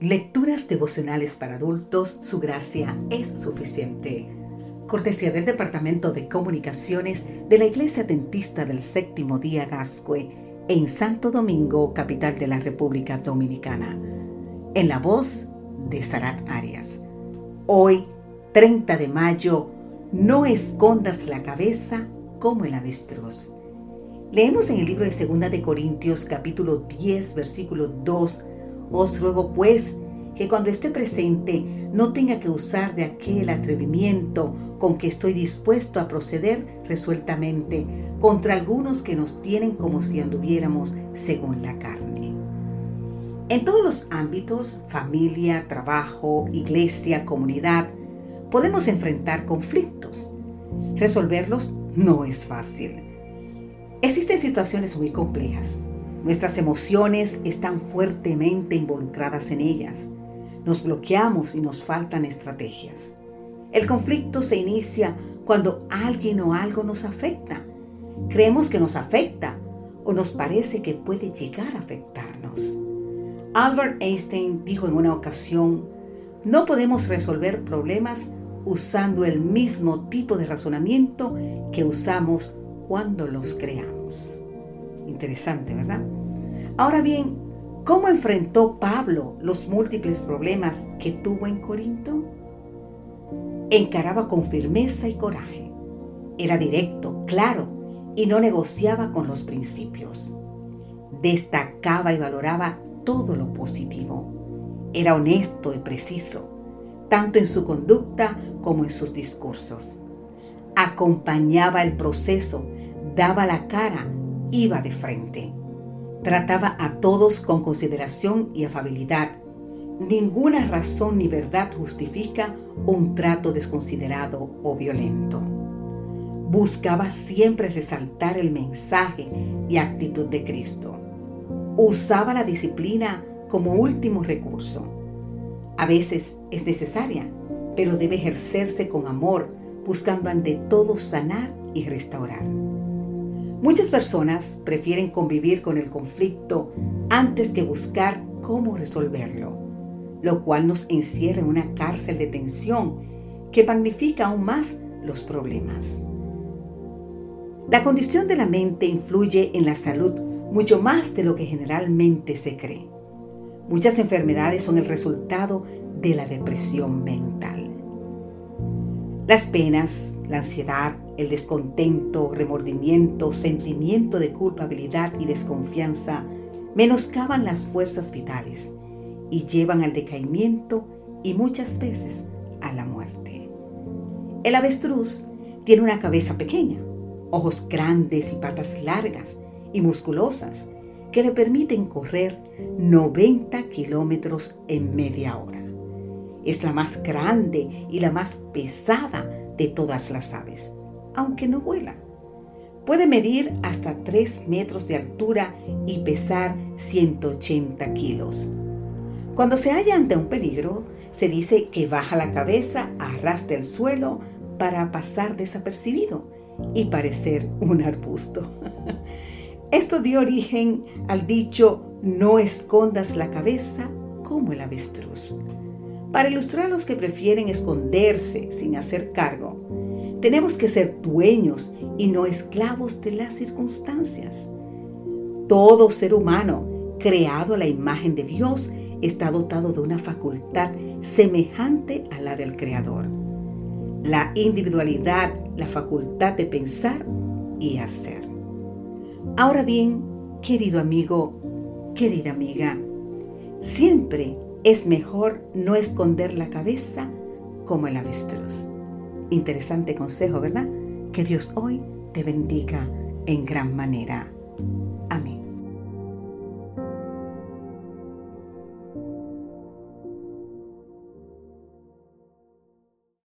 Lecturas devocionales para adultos, su gracia es suficiente. Cortesía del Departamento de Comunicaciones de la Iglesia Dentista del Séptimo Día Gascue en Santo Domingo, capital de la República Dominicana. En la voz de Sarat Arias. Hoy, 30 de mayo, no escondas la cabeza como el avestruz. Leemos en el libro de Segunda de Corintios capítulo 10 versículo 2 os ruego pues que cuando esté presente no tenga que usar de aquel atrevimiento con que estoy dispuesto a proceder resueltamente contra algunos que nos tienen como si anduviéramos según la carne. En todos los ámbitos, familia, trabajo, iglesia, comunidad, podemos enfrentar conflictos. Resolverlos no es fácil. Existen situaciones muy complejas Nuestras emociones están fuertemente involucradas en ellas. Nos bloqueamos y nos faltan estrategias. El conflicto se inicia cuando alguien o algo nos afecta. Creemos que nos afecta o nos parece que puede llegar a afectarnos. Albert Einstein dijo en una ocasión, no podemos resolver problemas usando el mismo tipo de razonamiento que usamos cuando los creamos. Interesante, ¿verdad? Ahora bien, ¿cómo enfrentó Pablo los múltiples problemas que tuvo en Corinto? Encaraba con firmeza y coraje. Era directo, claro, y no negociaba con los principios. Destacaba y valoraba todo lo positivo. Era honesto y preciso, tanto en su conducta como en sus discursos. Acompañaba el proceso, daba la cara iba de frente. Trataba a todos con consideración y afabilidad. Ninguna razón ni verdad justifica un trato desconsiderado o violento. Buscaba siempre resaltar el mensaje y actitud de Cristo. Usaba la disciplina como último recurso. A veces es necesaria, pero debe ejercerse con amor, buscando ante todo sanar y restaurar. Muchas personas prefieren convivir con el conflicto antes que buscar cómo resolverlo, lo cual nos encierra en una cárcel de tensión que magnifica aún más los problemas. La condición de la mente influye en la salud mucho más de lo que generalmente se cree. Muchas enfermedades son el resultado de la depresión mental. Las penas, la ansiedad, el descontento, remordimiento, sentimiento de culpabilidad y desconfianza menoscaban las fuerzas vitales y llevan al decaimiento y muchas veces a la muerte. El avestruz tiene una cabeza pequeña, ojos grandes y patas largas y musculosas que le permiten correr 90 kilómetros en media hora. Es la más grande y la más pesada de todas las aves, aunque no vuela. Puede medir hasta 3 metros de altura y pesar 180 kilos. Cuando se halla ante un peligro, se dice que baja la cabeza, arrastra el suelo para pasar desapercibido y parecer un arbusto. Esto dio origen al dicho no escondas la cabeza como el avestruz. Para ilustrar a los que prefieren esconderse sin hacer cargo, tenemos que ser dueños y no esclavos de las circunstancias. Todo ser humano, creado a la imagen de Dios, está dotado de una facultad semejante a la del Creador. La individualidad, la facultad de pensar y hacer. Ahora bien, querido amigo, querida amiga, siempre es mejor no esconder la cabeza como el avestruz. Interesante consejo, ¿verdad? Que Dios hoy te bendiga en gran manera.